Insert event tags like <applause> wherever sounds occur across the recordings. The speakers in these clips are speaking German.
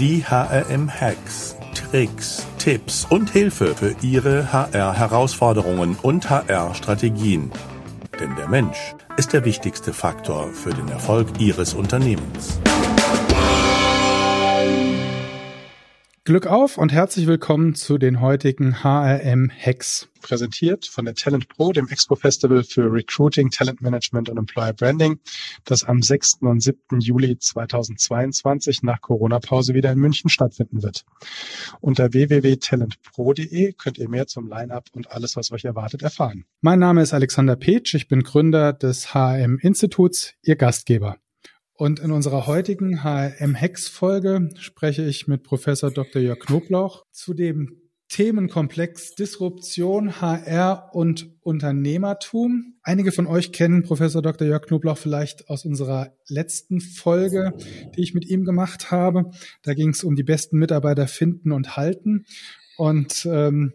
Die HRM-Hacks, Tricks, Tipps und Hilfe für Ihre HR-Herausforderungen und HR-Strategien. Denn der Mensch ist der wichtigste Faktor für den Erfolg Ihres Unternehmens. Glück auf und herzlich willkommen zu den heutigen HRM Hacks. Präsentiert von der Talent Pro, dem Expo Festival für Recruiting, Talent Management und Employer Branding, das am 6. und 7. Juli 2022 nach Corona-Pause wieder in München stattfinden wird. Unter www.talentpro.de könnt ihr mehr zum Line-Up und alles, was euch erwartet, erfahren. Mein Name ist Alexander Petsch, ich bin Gründer des HRM Instituts, Ihr Gastgeber. Und in unserer heutigen HRM-Hex-Folge spreche ich mit Professor Dr. Jörg Knoblauch zu dem Themenkomplex Disruption, HR und Unternehmertum. Einige von euch kennen Professor Dr. Jörg Knoblauch vielleicht aus unserer letzten Folge, die ich mit ihm gemacht habe. Da ging es um die besten Mitarbeiter finden und halten. Und ähm,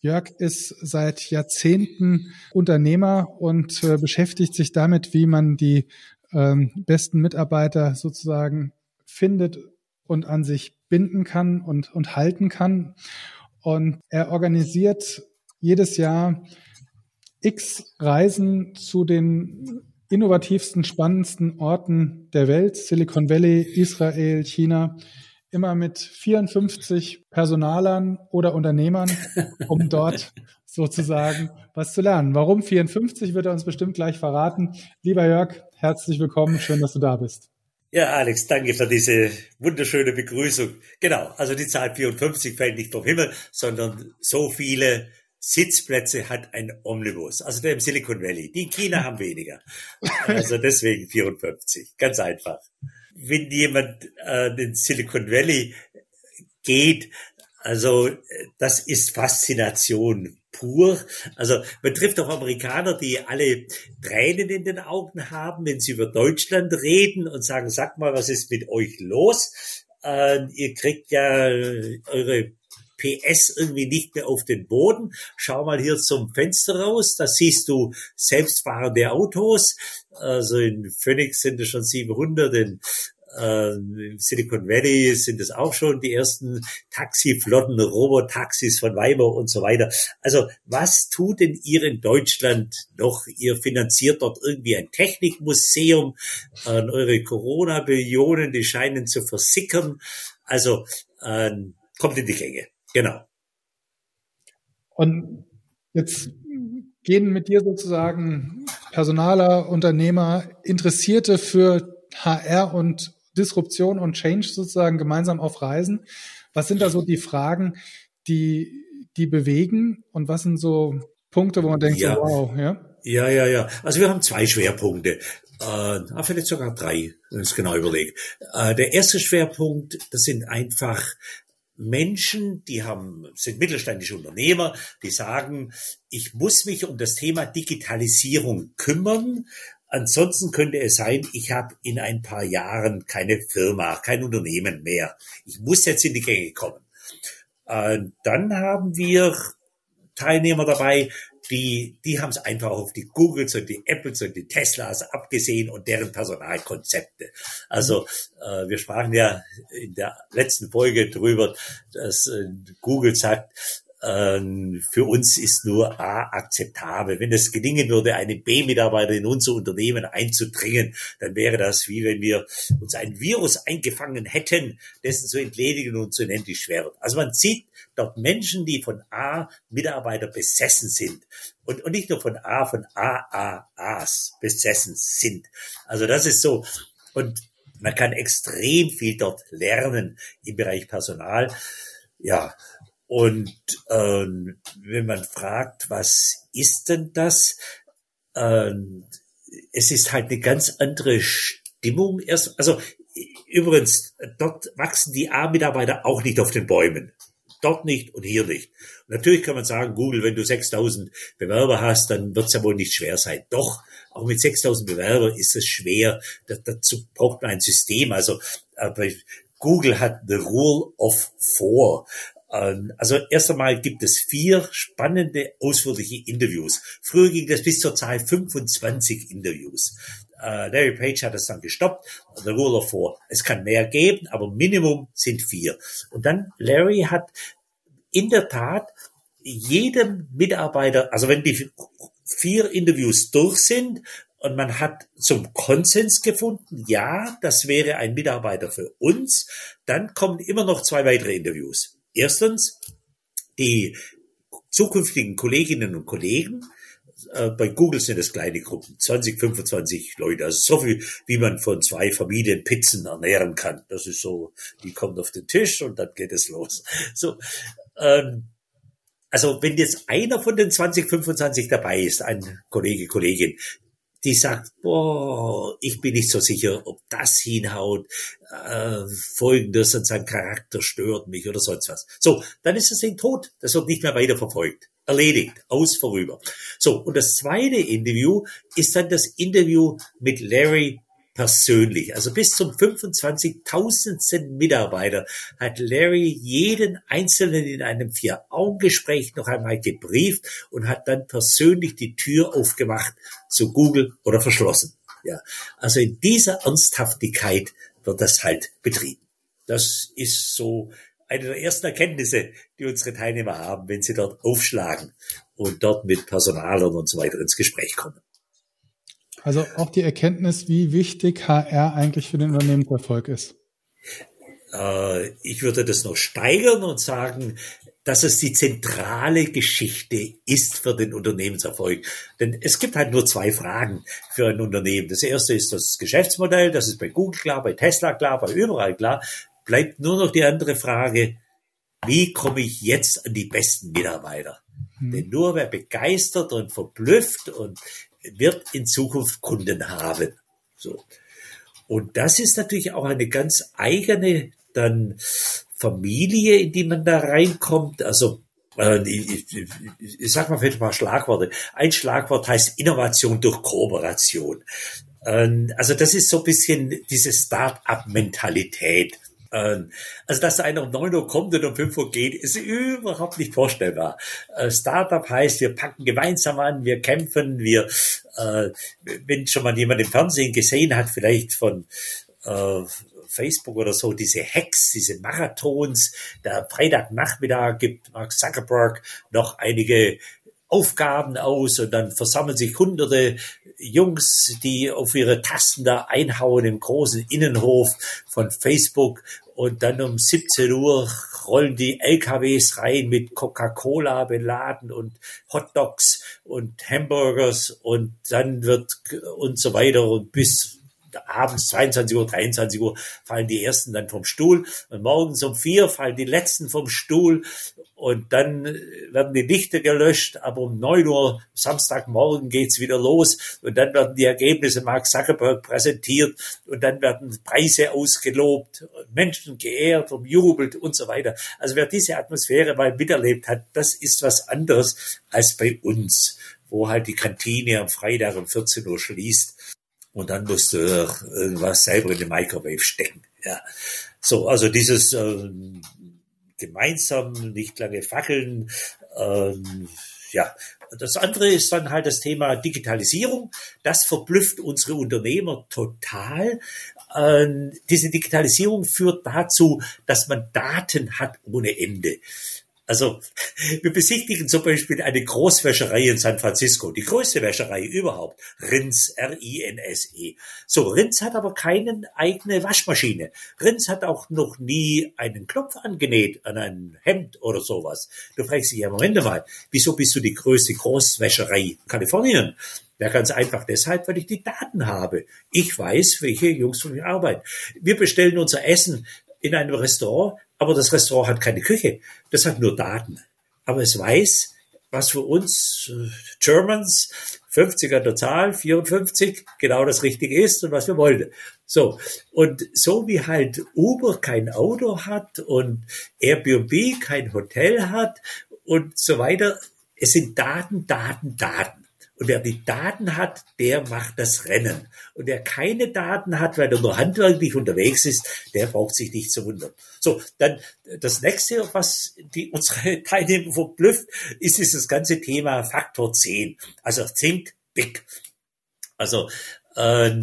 Jörg ist seit Jahrzehnten Unternehmer und äh, beschäftigt sich damit, wie man die ähm, besten Mitarbeiter sozusagen findet und an sich binden kann und, und halten kann. Und er organisiert jedes Jahr x Reisen zu den innovativsten, spannendsten Orten der Welt, Silicon Valley, Israel, China, immer mit 54 Personalern oder Unternehmern, um <laughs> dort sozusagen was zu lernen. Warum 54 wird er uns bestimmt gleich verraten. Lieber Jörg, herzlich willkommen. Schön, dass du da bist. Ja, Alex, danke für diese wunderschöne Begrüßung. Genau, also die Zahl 54 fällt nicht vom Himmel, sondern so viele Sitzplätze hat ein Omnibus, also der im Silicon Valley. Die in China haben weniger. Also deswegen 54, ganz einfach. Wenn jemand äh, in Silicon Valley geht, also das ist Faszination pur. Also man trifft auch Amerikaner, die alle Tränen in den Augen haben, wenn sie über Deutschland reden und sagen, sag mal, was ist mit euch los? Äh, ihr kriegt ja eure PS irgendwie nicht mehr auf den Boden. Schau mal hier zum Fenster raus, da siehst du selbstfahrende Autos. Also in Phoenix sind es schon 700, in äh, Im Silicon Valley sind es auch schon die ersten Taxiflotten, Robotaxis von Weiber und so weiter. Also was tut denn ihr in Deutschland noch? Ihr finanziert dort irgendwie ein Technikmuseum. Äh, eure Corona-Billionen, die scheinen zu versickern. Also äh, kommt in die Gänge. Genau. Und jetzt gehen mit dir sozusagen Personaler, Unternehmer, Interessierte für HR und Disruption und Change sozusagen gemeinsam auf Reisen. Was sind da so die Fragen, die, die bewegen und was sind so Punkte, wo man denkt, ja. so, wow, ja? Ja, ja, ja. Also wir haben zwei Schwerpunkte. Äh, vielleicht sogar drei, wenn ich es genau überlege. Äh, der erste Schwerpunkt, das sind einfach Menschen, die haben, sind mittelständische Unternehmer, die sagen, ich muss mich um das Thema Digitalisierung kümmern, Ansonsten könnte es sein, ich habe in ein paar Jahren keine Firma, kein Unternehmen mehr. Ich muss jetzt in die Gänge kommen. Äh, dann haben wir Teilnehmer dabei, die, die haben es einfach auf die Googles und die Apples und die Teslas abgesehen und deren Personalkonzepte. Also äh, wir sprachen ja in der letzten Folge drüber, dass äh, Google sagt, für uns ist nur A akzeptabel. Wenn es gelingen würde, eine B-Mitarbeiter in unser Unternehmen einzudringen, dann wäre das wie wenn wir uns ein Virus eingefangen hätten, dessen zu entledigen und zu unendlich schwer wird. Also man sieht dort Menschen, die von A Mitarbeiter besessen sind. Und, und nicht nur von A, von AAAs besessen sind. Also das ist so. Und man kann extrem viel dort lernen im Bereich Personal. Ja, und ähm, wenn man fragt, was ist denn das? Ähm, es ist halt eine ganz andere Stimmung. Erst, also übrigens, dort wachsen die A-Mitarbeiter auch nicht auf den Bäumen. Dort nicht und hier nicht. Und natürlich kann man sagen, Google, wenn du 6000 Bewerber hast, dann wird es ja wohl nicht schwer sein. Doch, auch mit 6000 Bewerbern ist es schwer. dazu braucht man ein System. Also äh, Google hat the rule of four. Ähm, also erst einmal gibt es vier spannende, ausführliche Interviews. Früher ging das bis zur Zahl 25 Interviews. Äh, Larry Page hat das dann gestoppt. The Rule of Four. Es kann mehr geben, aber Minimum sind vier. Und dann Larry hat in der Tat jedem Mitarbeiter, also wenn die vier Interviews durch sind und man hat zum Konsens gefunden, ja, das wäre ein Mitarbeiter für uns, dann kommen immer noch zwei weitere Interviews. Erstens, die zukünftigen Kolleginnen und Kollegen, äh, bei Google sind es kleine Gruppen, 20, 25 Leute, also so viel, wie man von zwei Familien Pizzen ernähren kann. Das ist so, die kommen auf den Tisch und dann geht es los. <laughs> So, ähm, also wenn jetzt einer von den 20, 25 dabei ist, ein Kollege, Kollegin, die sagt, boah, ich bin nicht so sicher, ob das hinhaut, äh, folgendes und sein Charakter stört mich oder sonst was. So, dann ist das Ding tot. Das wird nicht mehr weiter verfolgt. Erledigt. Aus, vorüber. So, und das zweite Interview ist dann das Interview mit Larry persönlich. Also bis zum 25.000. Mitarbeiter hat Larry jeden Einzelnen in einem Vier-Augen-Gespräch noch einmal gebrieft und hat dann persönlich die Tür aufgemacht zu Google oder verschlossen. Ja, also in dieser Ernsthaftigkeit wird das halt betrieben. Das ist so eine der ersten Erkenntnisse, die unsere Teilnehmer haben, wenn sie dort aufschlagen und dort mit Personalern und so weiter ins Gespräch kommen. Also auch die Erkenntnis, wie wichtig HR eigentlich für den Unternehmenserfolg ist. Äh, ich würde das noch steigern und sagen, dass es die zentrale Geschichte ist für den Unternehmenserfolg. Denn es gibt halt nur zwei Fragen für ein Unternehmen. Das erste ist das Geschäftsmodell, das ist bei Google klar, bei Tesla klar, bei überall klar. Bleibt nur noch die andere Frage, wie komme ich jetzt an die besten Mitarbeiter? Hm. Denn nur wer begeistert und verblüfft und wird in Zukunft Kunden haben. So. Und das ist natürlich auch eine ganz eigene dann Familie, in die man da reinkommt. Also äh, ich, ich, ich sag mal vielleicht ein paar Schlagworte. Ein Schlagwort heißt Innovation durch Kooperation. Ähm, also das ist so ein bisschen diese Start-up-Mentalität. Also, dass einer um 9 Uhr kommt und um 5 Uhr geht, ist überhaupt nicht vorstellbar. Äh, Startup heißt, wir packen gemeinsam an, wir kämpfen, wir, äh, wenn schon mal jemand im Fernsehen gesehen hat, vielleicht von äh, Facebook oder so, diese Hacks, diese Marathons, der Freitagnachmittag gibt Mark Zuckerberg noch einige Aufgaben aus und dann versammeln sich hunderte Jungs, die auf ihre Tasten da einhauen im großen Innenhof von Facebook. Und dann um 17 Uhr rollen die LKWs rein mit Coca-Cola beladen und Hotdogs und Hamburgers und dann wird und so weiter und bis abends 22 Uhr, 23 Uhr fallen die ersten dann vom Stuhl und morgens um vier fallen die letzten vom Stuhl und dann werden die Lichter gelöscht, aber um neun Uhr Samstagmorgen geht's wieder los und dann werden die Ergebnisse Mark Zuckerberg präsentiert und dann werden Preise ausgelobt, Menschen geehrt, umjubelt und so weiter. Also wer diese Atmosphäre mal miterlebt hat, das ist was anderes als bei uns, wo halt die Kantine am Freitag um 14 Uhr schließt und dann musst du irgendwas selber in den Microwave stecken. Ja. So, also dieses äh, gemeinsam, nicht lange fackeln, ähm, ja. Das andere ist dann halt das Thema Digitalisierung. Das verblüfft unsere Unternehmer total. Ähm, diese Digitalisierung führt dazu, dass man Daten hat ohne Ende. Also <laughs> wir besichtigen zum Beispiel eine Großwäscherei in San Francisco, die größte Wäscherei überhaupt, Rins, R-I-N-S-E. So, Rins hat aber keine eigene Waschmaschine. Rins hat auch noch nie einen Knopf angenäht an ein Hemd oder sowas. Du fragst dich ja, Moment mal, wieso bist du die größte Großwäscherei in Kalifornien? Ja, ganz einfach deshalb, weil ich die Daten habe. Ich weiß, welche Jungs von mir arbeiten. Wir bestellen unser Essen in einem Restaurant, aber das Restaurant hat keine Küche. Das hat nur Daten. Aber es weiß, was für uns äh, Germans, 50 an der Zahl, 54, genau das Richtige ist und was wir wollten. So. Und so wie halt Uber kein Auto hat und Airbnb kein Hotel hat und so weiter, es sind Daten, Daten, Daten. Und wer die Daten hat, der macht das Rennen. Und wer keine Daten hat, weil er nur handwerklich unterwegs ist, der braucht sich nicht zu wundern. So, dann das nächste, was die, unsere <laughs> Teilnehmer verblüfft, ist dieses ganze Thema Faktor 10. Also Think Big. Also, äh,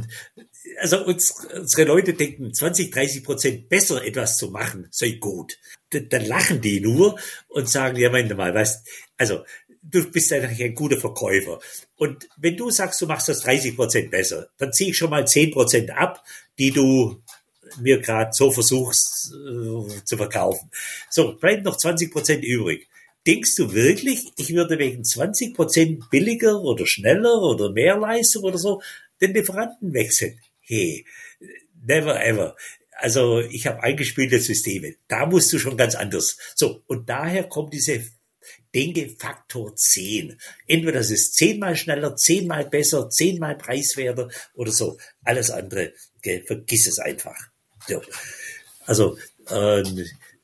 also uns, unsere Leute denken, 20, 30 Prozent besser etwas zu machen, sei gut. Dann lachen die nur und sagen, ja, meine mal, weißt, also du bist eigentlich ein guter Verkäufer. Und wenn du sagst, du machst das 30 Prozent besser, dann ziehe ich schon mal 10 Prozent ab, die du mir gerade so versuchst äh, zu verkaufen. So, bleibt noch 20 Prozent übrig. Denkst du wirklich, ich würde wegen 20 Prozent billiger oder schneller oder mehr Leistung oder so den Lieferanten wechseln? Hey, never ever. Also ich habe eingespielte Systeme. Da musst du schon ganz anders. So, und daher kommt diese denke Faktor 10. Entweder das ist zehnmal schneller, zehnmal besser, zehnmal preiswerter oder so. Alles andere, gell, vergiss es einfach. So. Also, äh,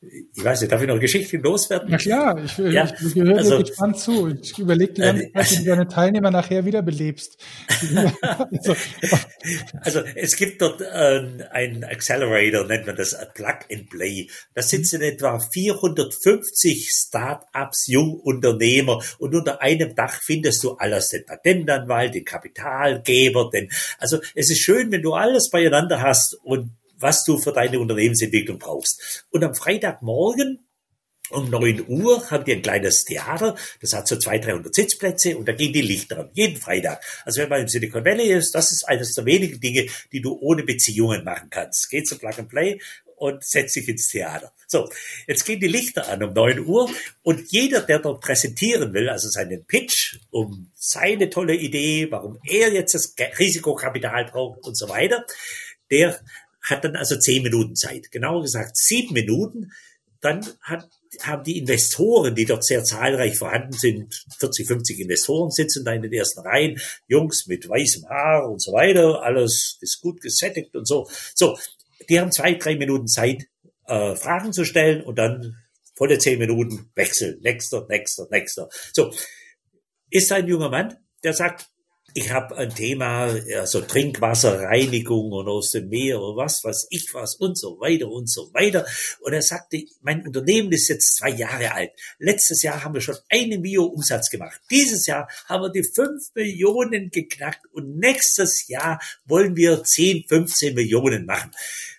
ich weiß nicht, darf ich noch Geschichten loswerden? Na klar, ich, ja, ich, ich höre also, dir gespannt zu. Ich überlege die ganze Zeit, wie du deine Teilnehmer nachher wiederbelebst. <laughs> also, also, es gibt dort äh, ein Accelerator, nennt man das Plug and Play. Da sitzen etwa 450 Start-ups, Jungunternehmer und unter einem Dach findest du alles, den Patentanwalt, den Kapitalgeber, den, also es ist schön, wenn du alles beieinander hast und was du für deine Unternehmensentwicklung brauchst. Und am Freitagmorgen um neun Uhr haben die ein kleines Theater, das hat so zwei, 300 Sitzplätze und da gehen die Lichter an, jeden Freitag. Also wenn man im Silicon Valley ist, das ist eines der wenigen Dinge, die du ohne Beziehungen machen kannst. Geh zu Plug and Play und setz dich ins Theater. So, jetzt gehen die Lichter an um neun Uhr und jeder, der dort präsentieren will, also seinen Pitch um seine tolle Idee, warum er jetzt das Risikokapital braucht und so weiter, der hat dann also zehn Minuten Zeit. Genauer gesagt sieben Minuten. Dann hat, haben die Investoren, die dort sehr zahlreich vorhanden sind, 40, 50 Investoren sitzen da in den ersten Reihen, Jungs mit weißem Haar und so weiter, alles ist gut gesättigt und so. So, die haben zwei, drei Minuten Zeit, äh, Fragen zu stellen und dann volle zehn Minuten Wechsel, nächster, nächster, nächster. So, ist ein junger Mann, der sagt, ich habe ein Thema, also Trinkwasserreinigung und aus dem Meer und was, was ich was und so weiter und so weiter. Und er sagte, mein Unternehmen ist jetzt zwei Jahre alt. Letztes Jahr haben wir schon eine Million Umsatz gemacht. Dieses Jahr haben wir die fünf Millionen geknackt und nächstes Jahr wollen wir 10, 15 Millionen machen.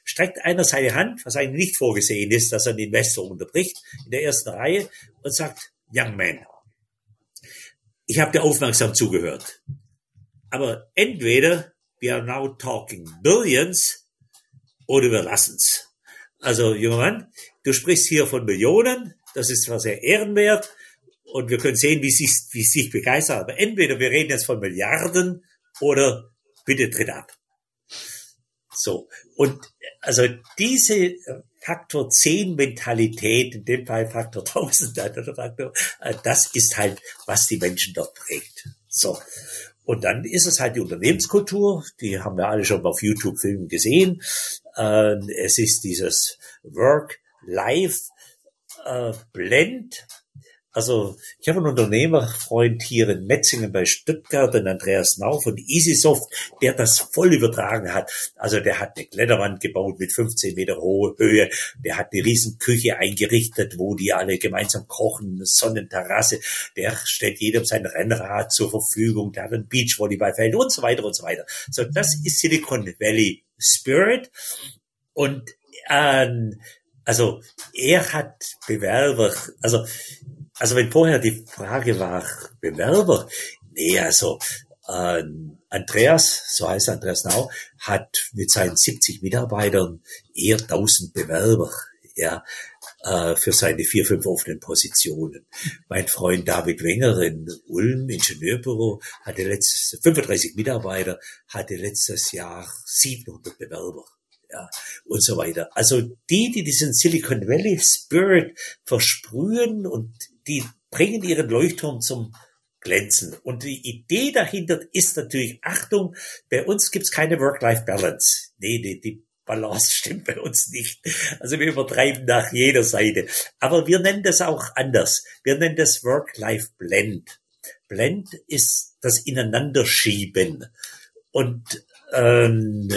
Streckt einer seine Hand, was eigentlich nicht vorgesehen ist, dass er einen Investor unterbricht, in der ersten Reihe und sagt, Young Man, ich habe dir aufmerksam zugehört. Aber entweder we are now talking billions oder wir lassen's. Also, junger Mann, du sprichst hier von Millionen, das ist zwar sehr ehrenwert und wir können sehen, wie sich, wie sich begeistert, aber entweder wir reden jetzt von Milliarden oder bitte tritt ab. So. Und also diese Faktor 10 Mentalität, in dem Fall Faktor <laughs> 1000, äh, das ist halt, was die Menschen dort prägt. So. Und dann ist es halt die Unternehmenskultur, die haben wir alle schon auf YouTube-Filmen gesehen. Äh, es ist dieses Work-Life-Blend. Also ich habe einen Unternehmerfreund hier in Metzingen bei Stuttgart, den Andreas Nau von EasySoft, der das voll übertragen hat. Also der hat eine Kletterwand gebaut mit 15 Meter hohe Höhe, der hat eine riesen Küche eingerichtet, wo die alle gemeinsam kochen, eine Sonnenterrasse, der stellt jedem sein Rennrad zur Verfügung, der hat ein Beachvolleyballfeld und so weiter und so weiter. So, das ist Silicon Valley Spirit und ähm, also er hat Bewerber, also also wenn vorher die Frage war, Bewerber, nee, also äh, Andreas, so heißt Andreas Nau, hat mit seinen 70 Mitarbeitern eher 1000 Bewerber, ja, äh, für seine vier, fünf offenen Positionen. Mein Freund David Wenger in Ulm, Ingenieurbüro, hatte letztes, 35 Mitarbeiter, hatte letztes Jahr 700 Bewerber ja, und so weiter. Also die, die diesen Silicon Valley Spirit versprühen und die bringen ihren Leuchtturm zum Glänzen. Und die Idee dahinter ist natürlich, Achtung, bei uns gibt's keine Work-Life-Balance. Nee, die, die Balance <laughs> stimmt bei uns nicht. Also wir übertreiben nach jeder Seite. Aber wir nennen das auch anders. Wir nennen das Work-Life-Blend. Blend ist das Ineinanderschieben. Und ähm,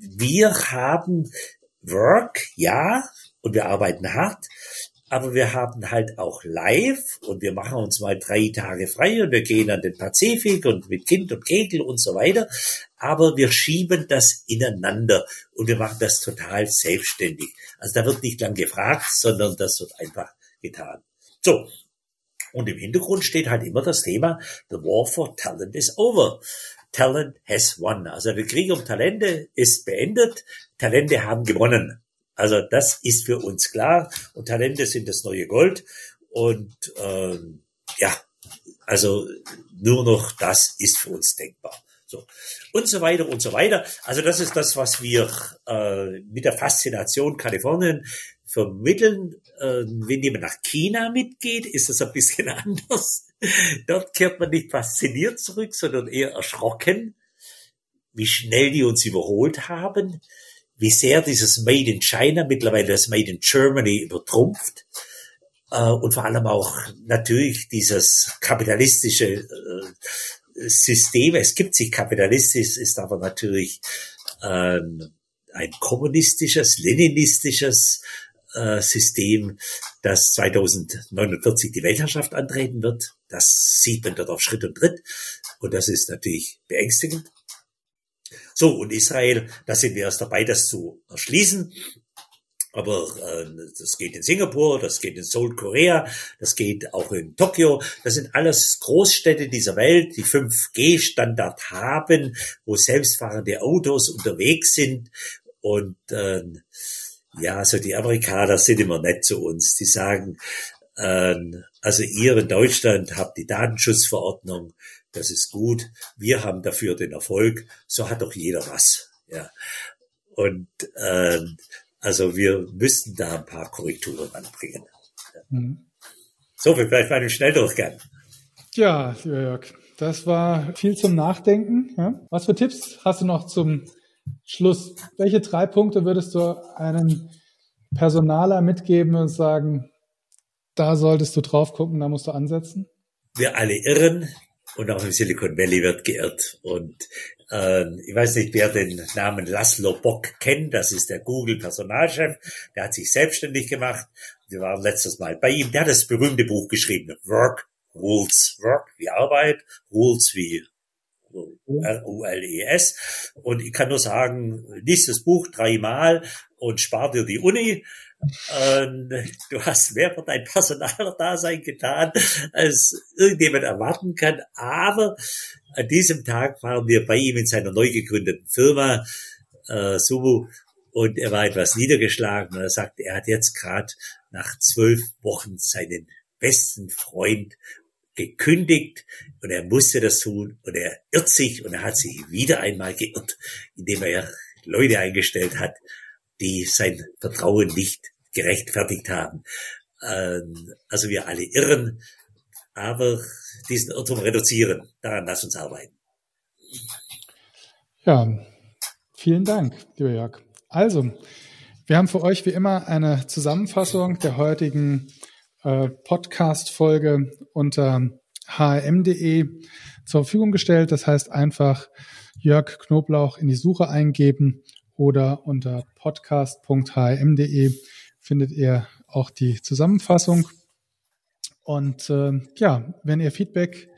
wir haben Work, ja, und wir arbeiten hart, aber wir haben halt auch live und wir machen uns mal drei Tage frei und wir gehen an den Pazifik und mit Kind und Kegel und so weiter. Aber wir schieben das ineinander und wir machen das total selbstständig. Also da wird nicht lang gefragt, sondern das wird einfach getan. So. Und im Hintergrund steht halt immer das Thema, the war for talent is over. Talent has won. Also der Krieg um Talente ist beendet. Talente haben gewonnen. Also das ist für uns klar. Und Talente sind das neue Gold. Und ähm, ja, also nur noch das ist für uns denkbar. So. Und so weiter und so weiter. Also das ist das, was wir äh, mit der Faszination Kalifornien vermitteln. Äh, wenn jemand nach China mitgeht, ist das ein bisschen <laughs> anders. Dort kehrt man nicht fasziniert zurück, sondern eher erschrocken, wie schnell die uns überholt haben, wie sehr dieses Made in China mittlerweile das Made in Germany übertrumpft äh, und vor allem auch natürlich dieses kapitalistische äh, System. Es gibt sich kapitalistisch, ist aber natürlich ähm, ein kommunistisches, leninistisches äh, System, das 2049 die Weltherrschaft antreten wird. Das sieht man dort auf Schritt und Tritt und das ist natürlich beängstigend. So, und Israel, da sind wir erst dabei, das zu erschließen. Aber äh, das geht in Singapur, das geht in Seoul, Korea, das geht auch in Tokio. Das sind alles Großstädte dieser Welt, die 5G-Standard haben, wo selbstfahrende Autos unterwegs sind. Und äh, ja, also die Amerikaner sind immer nett zu uns. Die sagen, äh, also ihr in Deutschland habt die Datenschutzverordnung, das ist gut, wir haben dafür den Erfolg, so hat doch jeder was. Ja. Und äh, also wir müssten da ein paar Korrekturen anbringen. Ja. Mhm. So, vielleicht mal einen Schnelldurchgang. Ja, lieber Jörg, das war viel zum Nachdenken. Ja. Was für Tipps hast du noch zum Schluss? Welche drei Punkte würdest du einem Personaler mitgeben und sagen, da solltest du drauf gucken, da musst du ansetzen? Wir alle irren, und auch im Silicon Valley wird geirrt. Und äh, ich weiß nicht, wer den Namen Laszlo Bock kennt, das ist der Google-Personalchef, der hat sich selbstständig gemacht. Wir waren letztes Mal bei ihm, der hat das berühmte Buch geschrieben, Work Rules, Work wie Arbeit, Rules wie U-L-E-S. Und ich kann nur sagen, lies das Buch dreimal und spar dir die Uni. Und du hast mehr für dein Personaldasein getan, als irgendjemand erwarten kann. Aber an diesem Tag waren wir bei ihm in seiner neu gegründeten Firma, äh, Sumu, und er war etwas niedergeschlagen und er sagte, er hat jetzt gerade nach zwölf Wochen seinen besten Freund gekündigt und er musste das tun und er irrt sich und er hat sich wieder einmal geirrt, indem er Leute eingestellt hat, die sein Vertrauen nicht gerechtfertigt haben. Ähm, also wir alle irren, aber diesen Irrtum reduzieren, daran lass uns arbeiten. Ja, vielen Dank, lieber Jörg. Also, wir haben für euch wie immer eine Zusammenfassung der heutigen äh, Podcast-Folge unter hrm.de zur Verfügung gestellt. Das heißt einfach Jörg Knoblauch in die Suche eingeben oder unter podcast.hm.de findet ihr auch die Zusammenfassung. Und äh, ja, wenn ihr Feedback,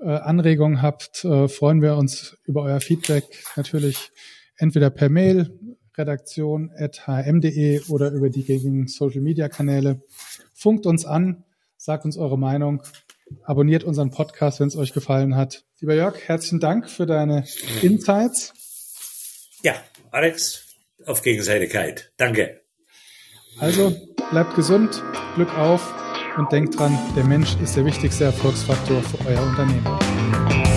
äh, Anregungen habt, äh, freuen wir uns über euer Feedback natürlich entweder per Mail redaktion.hm.de oder über die gängigen Social Media Kanäle. Funkt uns an, sagt uns eure Meinung, abonniert unseren Podcast, wenn es euch gefallen hat. Lieber Jörg, herzlichen Dank für deine Insights. Ja, Alex, auf Gegenseitigkeit. Danke. Also bleibt gesund, Glück auf und denkt dran, der Mensch ist der wichtigste Erfolgsfaktor für euer Unternehmen.